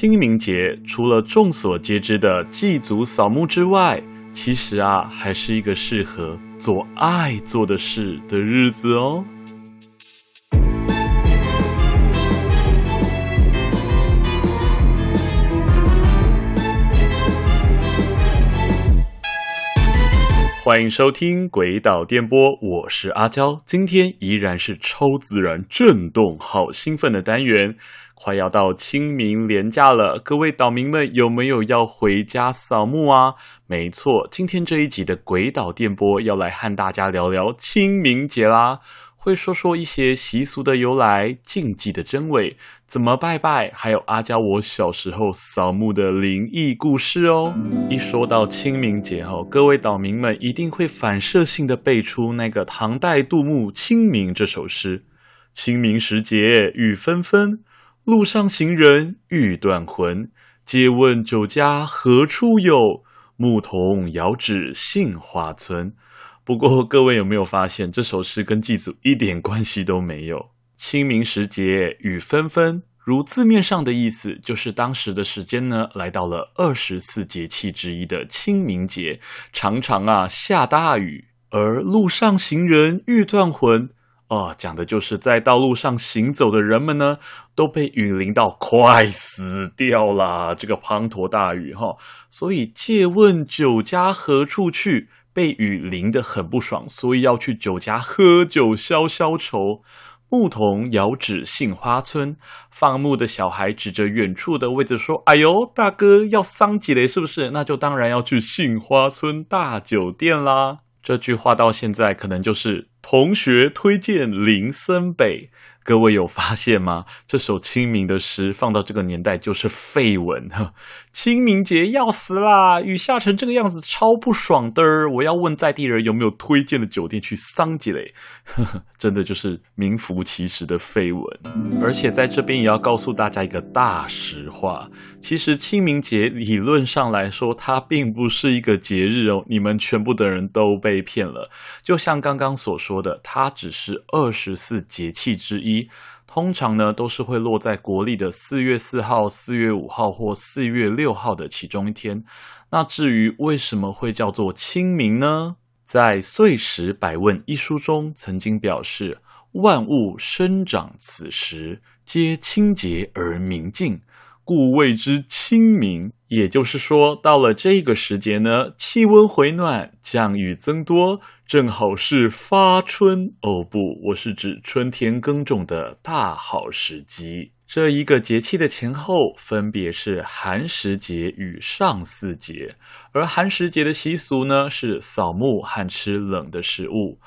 清明节除了众所皆知的祭祖扫墓之外，其实啊，还是一个适合做爱做的事的日子哦。欢迎收听《鬼岛电波》，我是阿娇。今天依然是超自然震动、好兴奋的单元。快要到清明连假了，各位岛民们有没有要回家扫墓啊？没错，今天这一集的《鬼岛电波》要来和大家聊聊清明节啦。会说说一些习俗的由来、禁忌的真伪、怎么拜拜，还有阿交我小时候扫墓的灵异故事哦。一说到清明节哦，各位岛民们一定会反射性的背出那个唐代杜牧《清明》这首诗：“清明时节雨纷纷，路上行人欲断魂。借问酒家何处有？牧童遥指杏花村。”不过，各位有没有发现这首诗跟祭祖一点关系都没有？清明时节雨纷纷，如字面上的意思，就是当时的时间呢，来到了二十四节气之一的清明节，常常啊下大雨，而路上行人欲断魂，哦，讲的就是在道路上行走的人们呢，都被雨淋到快死掉了。这个滂沱大雨哈，所以借问酒家何处去？被雨淋得很不爽，所以要去酒家喝酒消消愁。牧童遥指杏花村，放牧的小孩指着远处的位置说：“哎呦，大哥要桑吉雷是不是？那就当然要去杏花村大酒店啦。”这句话到现在可能就是同学推荐林森北。各位有发现吗？这首清明的诗放到这个年代就是废文。清明节要死啦，雨下成这个样子，超不爽的。我要问在地人有没有推荐的酒店去桑吉嘞？真的就是名副其实的废文。而且在这边也要告诉大家一个大实话：其实清明节理论上来说，它并不是一个节日哦。你们全部的人都被骗了。就像刚刚所说的，它只是二十四节气之一。通常呢，都是会落在国历的四月四号、四月五号或四月六号的其中一天。那至于为什么会叫做清明呢？在《岁时百问》一书中曾经表示：“万物生长此时，皆清洁而明净。”故谓之清明，也就是说，到了这个时节呢，气温回暖，降雨增多，正好是发春哦不，我是指春天耕种的大好时机。这一个节气的前后，分别是寒食节与上巳节，而寒食节的习俗呢，是扫墓和吃冷的食物。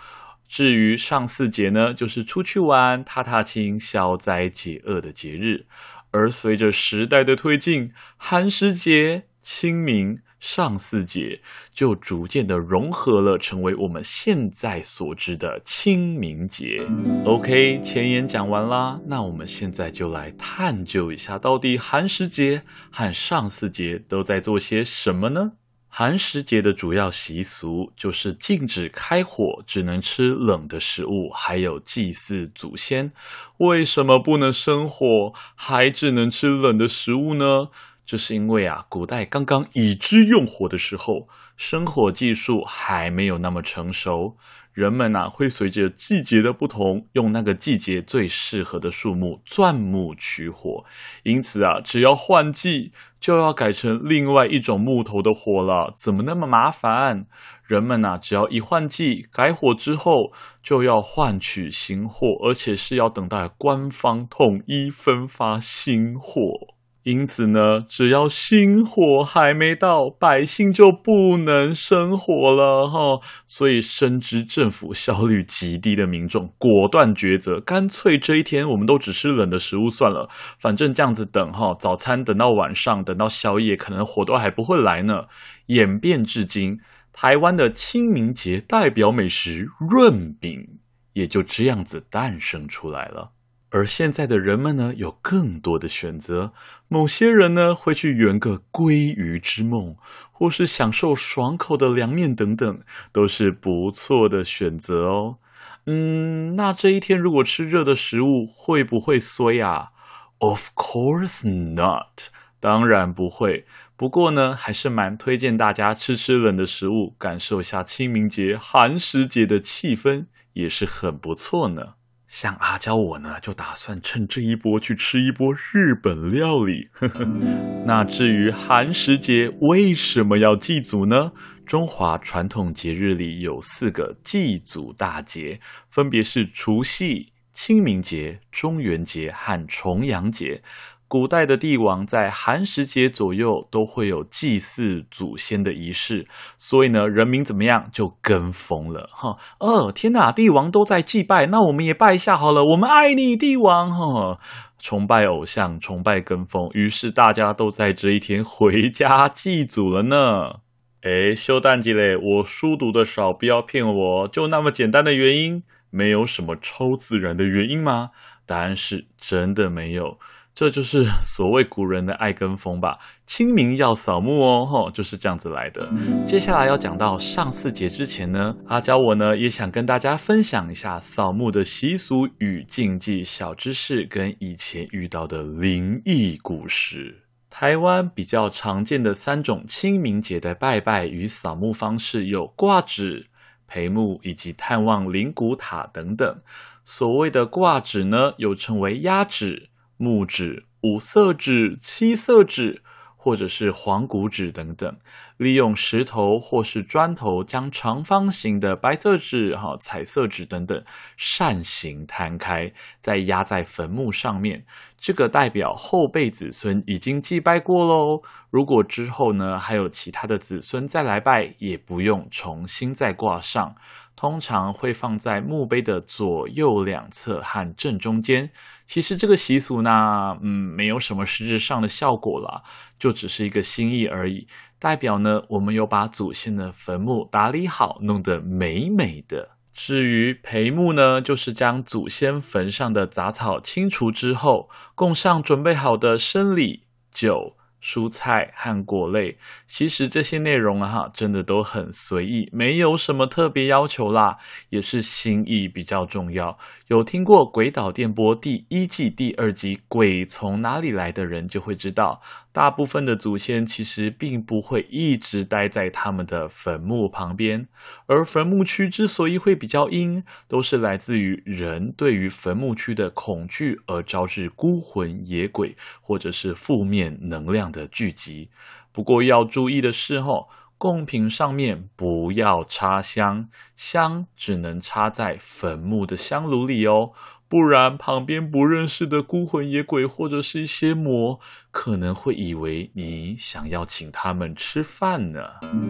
至于上巳节呢，就是出去玩、踏踏青、消灾解厄的节日。而随着时代的推进，寒食节、清明、上巳节就逐渐的融合了，成为我们现在所知的清明节。OK，前言讲完啦，那我们现在就来探究一下，到底寒食节和上巳节都在做些什么呢？寒食节的主要习俗就是禁止开火，只能吃冷的食物，还有祭祀祖先。为什么不能生火，还只能吃冷的食物呢？这是因为啊，古代刚刚已知用火的时候，生火技术还没有那么成熟。人们呐、啊，会随着季节的不同，用那个季节最适合的树木钻木取火。因此啊，只要换季，就要改成另外一种木头的火了。怎么那么麻烦？人们呐、啊，只要一换季，改火之后，就要换取新货，而且是要等待官方统一分发新货。因此呢，只要新火还没到，百姓就不能生火了哈。所以深知政府效率极低的民众，果断抉择，干脆这一天我们都只吃冷的食物算了。反正这样子等哈，早餐等到晚上，等到宵夜，可能火都还不会来呢。演变至今，台湾的清明节代表美食润饼，也就这样子诞生出来了。而现在的人们呢，有更多的选择。某些人呢，会去圆个鲑鱼之梦，或是享受爽口的凉面等等，都是不错的选择哦。嗯，那这一天如果吃热的食物，会不会衰啊？Of course not。当然不会。不过呢，还是蛮推荐大家吃吃冷的食物，感受一下清明节、寒食节的气氛，也是很不错呢。像阿娇我呢，就打算趁这一波去吃一波日本料理。那至于寒食节为什么要祭祖呢？中华传统节日里有四个祭祖大节，分别是除夕、清明节、中元节和重阳节。古代的帝王在寒食节左右都会有祭祀祖先的仪式，所以呢，人民怎么样就跟风了哈。哦，天哪，帝王都在祭拜，那我们也拜一下好了。我们爱你，帝王哈，崇拜偶像，崇拜跟风，于是大家都在这一天回家祭祖了呢。哎，修蛋鸡嘞，我书读的少，不要骗我，就那么简单的原因，没有什么超自然的原因吗？答案是真的没有。这就是 所谓古人的爱跟风吧。清明要扫墓哦，吼，就是这样子来的。接下来要讲到上巳节之前呢，阿娇我呢也想跟大家分享一下扫墓的习俗与禁忌小知识，跟以前遇到的灵异故事。台湾比较常见的三种清明节的拜拜与扫墓方式有挂纸、陪墓以及探望灵骨塔等等。所谓的挂纸呢，又称为压纸。木纸、五色纸、七色纸，或者是黄骨纸等等，利用石头或是砖头将长方形的白色纸、哈彩色纸等等扇形摊开，再压在坟墓上面。这个代表后辈子孙已经祭拜过喽。如果之后呢，还有其他的子孙再来拜，也不用重新再挂上。通常会放在墓碑的左右两侧和正中间。其实这个习俗呢，嗯，没有什么实质上的效果啦，就只是一个心意而已，代表呢，我们有把祖先的坟墓打理好，弄得美美的。至于陪墓呢，就是将祖先坟上的杂草清除之后，供上准备好的生礼酒。蔬菜和果类，其实这些内容啊，真的都很随意，没有什么特别要求啦，也是心意比较重要。有听过《鬼岛电波》第一季第二集《鬼从哪里来》的人就会知道，大部分的祖先其实并不会一直待在他们的坟墓旁边，而坟墓区之所以会比较阴，都是来自于人对于坟墓区的恐惧而招致孤魂野鬼或者是负面能量的聚集。不过要注意的是，吼。贡品上面不要插香，香只能插在坟墓的香炉里哦，不然旁边不认识的孤魂野鬼或者是一些魔，可能会以为你想要请他们吃饭呢。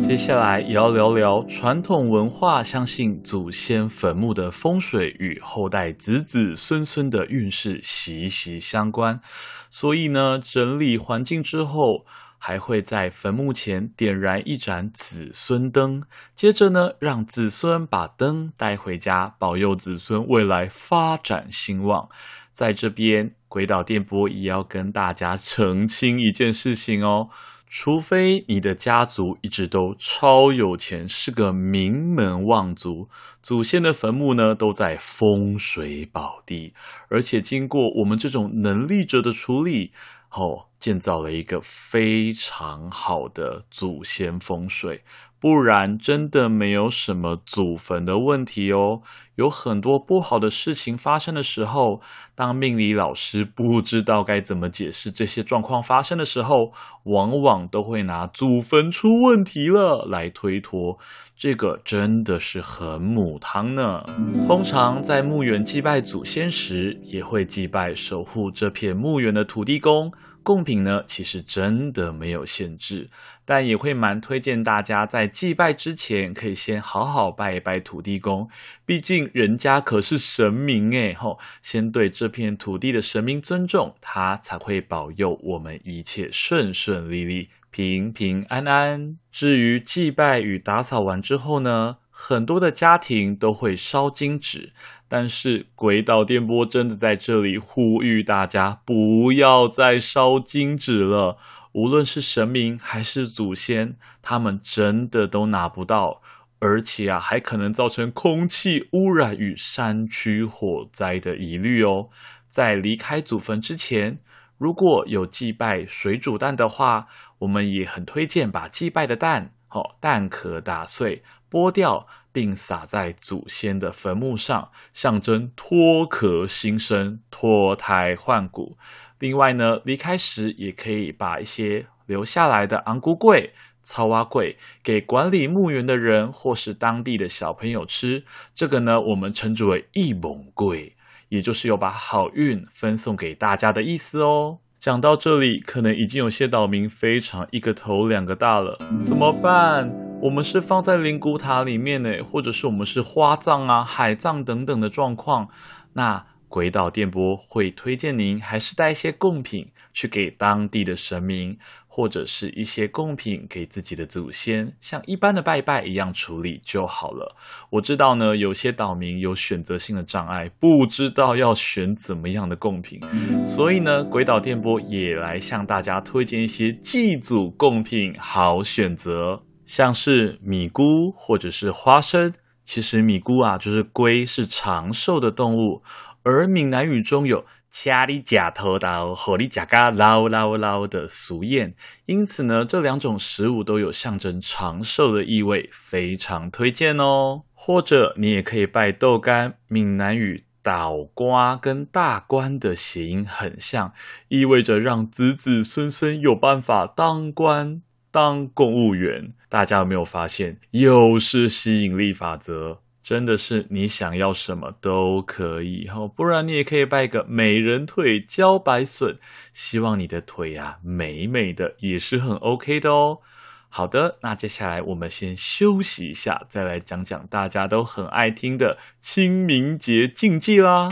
接下来也要聊聊传统文化，相信祖先坟墓的风水与后代子子孙孙的运势息息相关，所以呢，整理环境之后。还会在坟墓前点燃一盏子孙灯，接着呢，让子孙把灯带回家，保佑子孙未来发展兴旺。在这边，鬼岛电波也要跟大家澄清一件事情哦，除非你的家族一直都超有钱，是个名门望族，祖先的坟墓呢都在风水宝地，而且经过我们这种能力者的处理。后建造了一个非常好的祖先风水，不然真的没有什么祖坟的问题哦。有很多不好的事情发生的时候，当命理老师不知道该怎么解释这些状况发生的时候，往往都会拿祖坟出问题了来推脱。这个真的是很母汤呢。通常在墓园祭拜祖先时，也会祭拜守护这片墓园的土地公。贡品呢，其实真的没有限制，但也会蛮推荐大家在祭拜之前，可以先好好拜一拜土地公，毕竟人家可是神明诶，吼，先对这片土地的神明尊重，他才会保佑我们一切顺顺利利。平平安安。至于祭拜与打扫完之后呢，很多的家庭都会烧金纸，但是鬼岛电波真的在这里呼吁大家不要再烧金纸了。无论是神明还是祖先，他们真的都拿不到，而且啊，还可能造成空气污染与山区火灾的疑虑哦。在离开祖坟之前。如果有祭拜水煮蛋的话，我们也很推荐把祭拜的蛋，哦，蛋壳打碎，剥掉，并撒在祖先的坟墓上，象征脱壳新生、脱胎换骨。另外呢，离开时也可以把一些留下来的红龟粿、草蛙桂给管理墓园的人或是当地的小朋友吃。这个呢，我们称之为一蒙桂，也就是有把好运分送给大家的意思哦。讲到这里，可能已经有些岛民非常一个头两个大了，怎么办？我们是放在灵骨塔里面呢，或者是我们是花葬啊、海葬等等的状况，那鬼岛电波会推荐您还是带一些贡品去给当地的神明。或者是一些贡品给自己的祖先，像一般的拜拜一样处理就好了。我知道呢，有些岛民有选择性的障碍，不知道要选怎么样的贡品，所以呢，鬼岛电波也来向大家推荐一些祭祖贡品好选择，像是米菇或者是花生。其实米菇啊，就是龟是长寿的动物，而闽南语中有。掐你假头刀，和你假嘎捞捞捞的俗谚，因此呢，这两种食物都有象征长寿的意味，非常推荐哦。或者你也可以拜豆干，闽南语“倒瓜”跟“大官”的谐音很像，意味着让子子孙孙有办法当官、当公务员。大家有没有发现，又是吸引力法则？真的是你想要什么都可以哈，不然你也可以拜个美人腿、茭白笋，希望你的腿呀、美美的，也是很 OK 的哦。好的，那接下来我们先休息一下，再来讲讲大家都很爱听的清明节禁忌啦。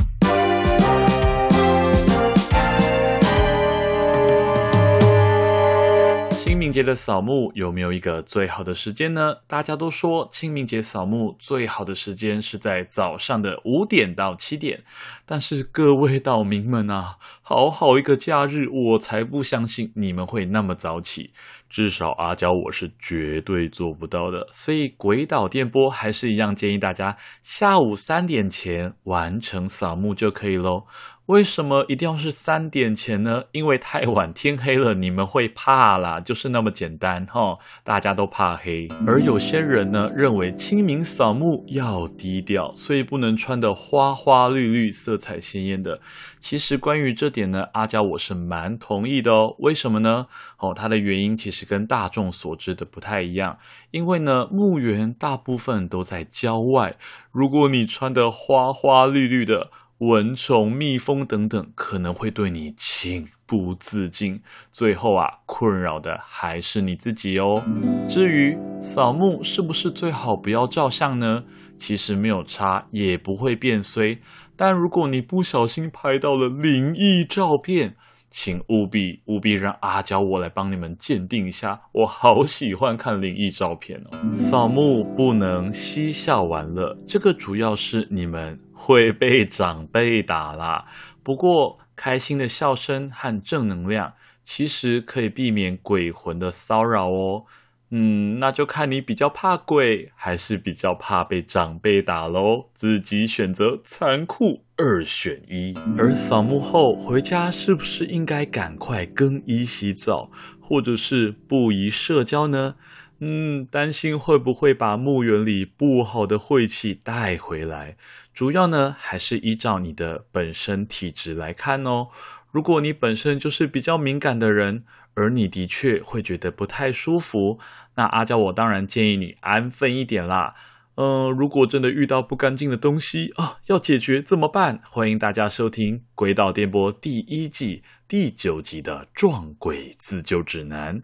清明节的扫墓有没有一个最好的时间呢？大家都说清明节扫墓最好的时间是在早上的五点到七点，但是各位岛民们啊，好好一个假日，我才不相信你们会那么早起，至少阿娇我是绝对做不到的。所以鬼岛电波还是一样建议大家下午三点前完成扫墓就可以喽。为什么一定要是三点前呢？因为太晚天黑了，你们会怕啦，就是那么简单哈。大家都怕黑，而有些人呢认为清明扫墓要低调，所以不能穿得花花绿绿、色彩鲜艳的。其实关于这点呢，阿娇我是蛮同意的哦。为什么呢？哦，它的原因其实跟大众所知的不太一样。因为呢，墓园大部分都在郊外，如果你穿得花花绿绿的，蚊虫、蜜蜂等等可能会对你情不自禁，最后啊，困扰的还是你自己哦。至于扫墓是不是最好不要照相呢？其实没有差，也不会变衰。但如果你不小心拍到了灵异照片，请务必务必让阿娇我来帮你们鉴定一下，我好喜欢看灵异照片哦。扫墓不能嬉笑玩乐，这个主要是你们会被长辈打啦。不过开心的笑声和正能量，其实可以避免鬼魂的骚扰哦。嗯，那就看你比较怕鬼，还是比较怕被长辈打喽，自己选择，残酷二选一。而扫墓后回家，是不是应该赶快更衣洗澡，或者是不宜社交呢？嗯，担心会不会把墓园里不好的晦气带回来。主要呢，还是依照你的本身体质来看哦。如果你本身就是比较敏感的人，而你的确会觉得不太舒服，那阿娇我当然建议你安分一点啦。嗯、如果真的遇到不干净的东西啊，要解决怎么办？欢迎大家收听《鬼岛电波》第一季第九集的《撞鬼自救指南》。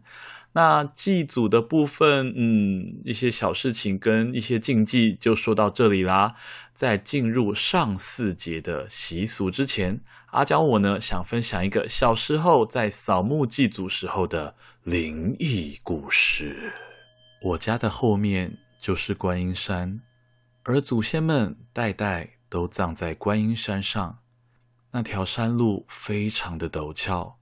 那祭祖的部分，嗯，一些小事情跟一些禁忌就说到这里啦。在进入上巳节的习俗之前，阿娇我呢想分享一个小时候在扫墓祭祖时候的灵异故事。我家的后面就是观音山，而祖先们代代都葬在观音山上。那条山路非常的陡峭，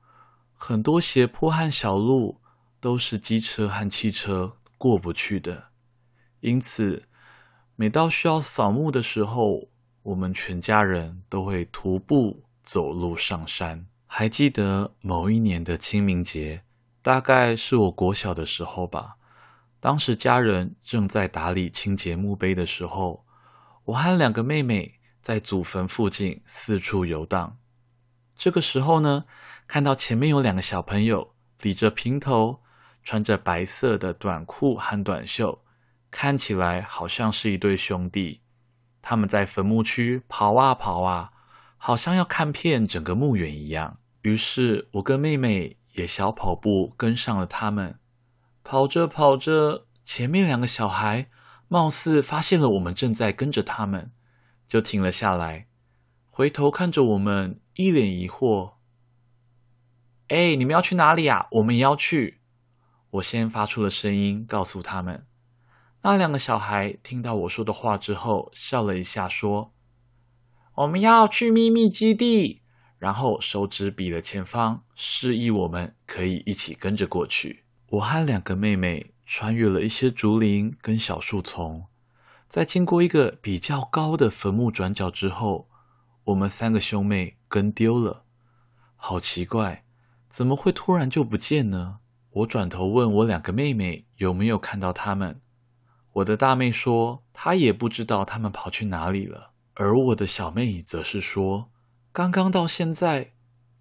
很多斜坡和小路。都是机车和汽车过不去的，因此每到需要扫墓的时候，我们全家人都会徒步走路上山，还记得某一年的清明节，大概是我国小的时候吧。当时家人正在打理清洁墓碑的时候，我和两个妹妹在祖坟附近四处游荡。这个时候呢，看到前面有两个小朋友理着平头，穿着白色的短裤和短袖，看起来好像是一对兄弟。他们在坟墓区跑啊跑啊，好像要看遍整个墓园一样。于是，我跟妹妹也小跑步跟上了他们。跑着跑着，前面两个小孩貌似发现了我们正在跟着他们，就停了下来，回头看着我们，一脸疑惑。哎，你们要去哪里啊？我们也要去。我先发出了声音，告诉他们。那两个小孩听到我说的话之后，笑了一下，说：“我们要去秘密基地。”然后手指比了前方，示意我们可以一起跟着过去。我和两个妹妹穿越了一些竹林跟小树丛，在经过一个比较高的坟墓转角之后，我们三个兄妹跟丢了。好奇怪，怎么会突然就不见呢？我转头问我两个妹妹有没有看到他们。我的大妹说，她也不知道他们跑去哪里了，而我的小妹则是说，刚刚到现在，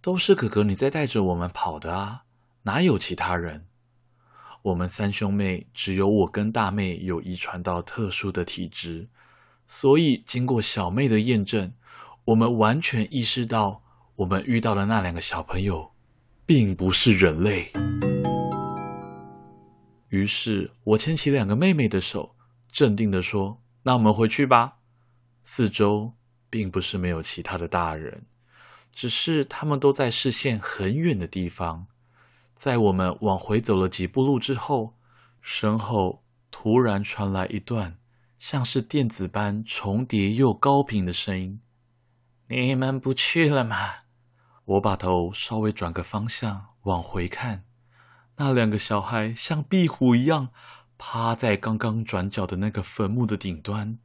都是哥哥你在带着我们跑的啊，哪有其他人？我们三兄妹只有我跟大妹有遗传到特殊的体质，所以经过小妹的验证，我们完全意识到，我们遇到的那两个小朋友，并不是人类。于是我牵起两个妹妹的手，镇定地说：“那我们回去吧。”四周并不是没有其他的大人，只是他们都在视线很远的地方。在我们往回走了几步路之后，身后突然传来一段像是电子般重叠又高频的声音：“你们不去了吗？”我把头稍微转个方向往回看。那两个小孩像壁虎一样趴在刚刚转角的那个坟墓的顶端，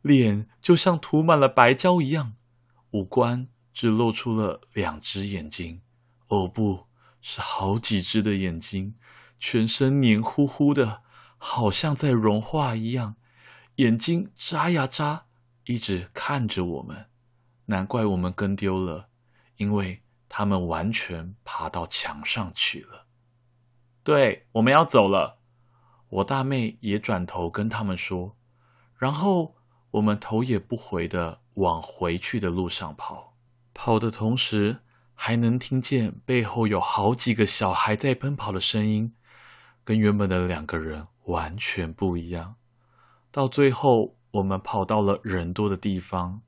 脸就像涂满了白胶一样，五官只露出了两只眼睛。哦，不是好几只的眼睛，全身黏糊糊的，好像在融化一样，眼睛眨呀眨，一直看着我们。难怪我们跟丢了，因为他们完全爬到墙上去了。对，我们要走了。我大妹也转头跟他们说，然后我们头也不回的往回去的路上跑，跑的同时还能听见背后有好几个小孩在奔跑的声音，跟原本的两个人完全不一样。到最后，我们跑到了人多的地方，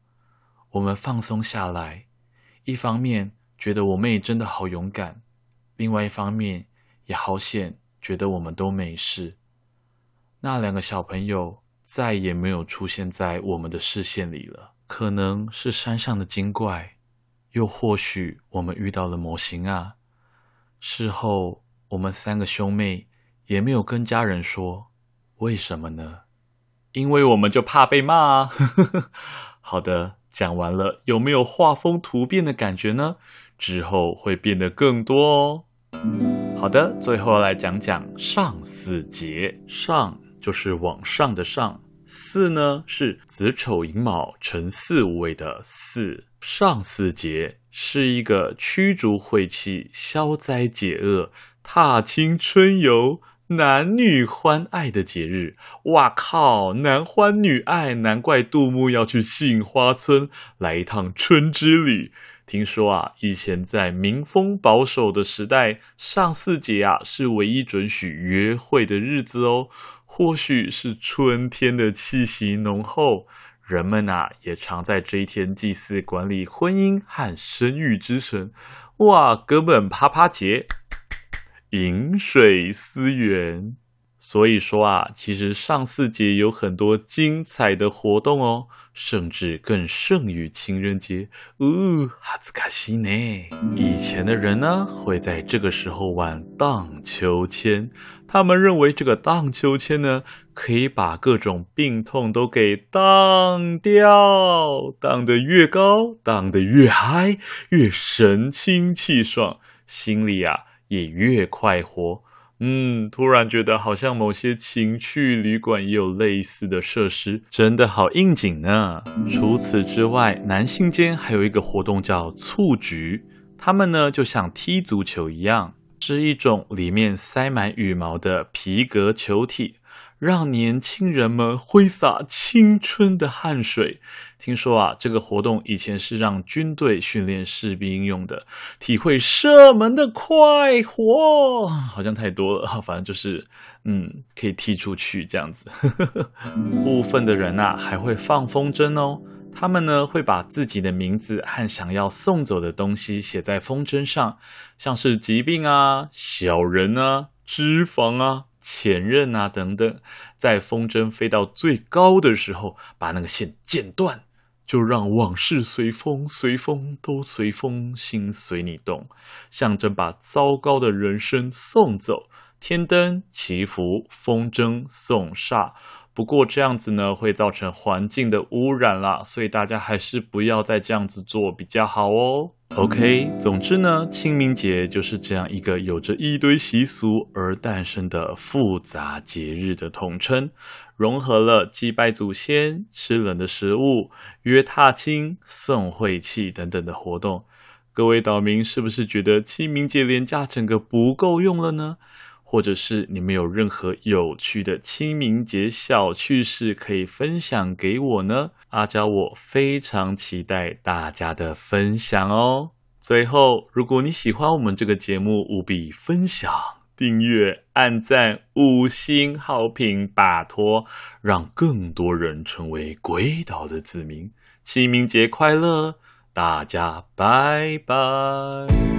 我们放松下来，一方面觉得我妹真的好勇敢，另外一方面。也好险，觉得我们都没事。那两个小朋友再也没有出现在我们的视线里了。可能是山上的精怪，又或许我们遇到了魔神啊。事后，我们三个兄妹也没有跟家人说，为什么呢？因为我们就怕被骂啊。好的，讲完了，有没有画风突变的感觉呢？之后会变得更多哦。好的，最后来讲讲上巳节。上就是往上的上，巳呢是子丑寅卯辰巳午未的巳。上巳节是一个驱逐晦气、消灾解厄、踏青春游、男女欢爱的节日。哇靠，男欢女爱，难怪杜牧要去杏花村来一趟春之旅。听说啊，以前在民风保守的时代，上巳节啊是唯一准许约会的日子哦。或许是春天的气息浓厚，人们啊也常在这一天祭祀管理婚姻和生育之神。哇，哥们啪啪节，饮水思源。所以说啊，其实上巳节有很多精彩的活动哦，甚至更胜于情人节。呜、哦，哈兹卡西呢？以前的人呢，会在这个时候玩荡秋千，他们认为这个荡秋千呢，可以把各种病痛都给荡掉，荡得越高，荡得越嗨，越神清气爽，心里啊也越快活。嗯，突然觉得好像某些情趣旅馆也有类似的设施，真的好应景呢。除此之外，男性间还有一个活动叫蹴鞠，他们呢就像踢足球一样，是一种里面塞满羽毛的皮革球体。让年轻人们挥洒青春的汗水。听说啊，这个活动以前是让军队训练士兵用的，体会射门的快活。好像太多了，反正就是，嗯，可以踢出去这样子。部分的人啊，还会放风筝哦。他们呢，会把自己的名字和想要送走的东西写在风筝上，像是疾病啊、小人啊、脂肪啊。前任啊，等等，在风筝飞到最高的时候，把那个线剪断，就让往事随风，随风都随风，心随你动，象征把糟糕的人生送走。天灯祈福，风筝送煞。不过这样子呢，会造成环境的污染啦，所以大家还是不要再这样子做比较好哦。OK，总之呢，清明节就是这样一个有着一堆习俗而诞生的复杂节日的统称，融合了祭拜祖先、吃冷的食物、约踏青、送晦气等等的活动。各位岛民是不是觉得清明节连假整个不够用了呢？或者是你们有任何有趣的清明节小趣事可以分享给我呢？阿娇我非常期待大家的分享哦。最后，如果你喜欢我们这个节目，务必分享、订阅、按赞、五星好评，拜托，让更多人成为鬼岛的子民。清明节快乐，大家拜拜。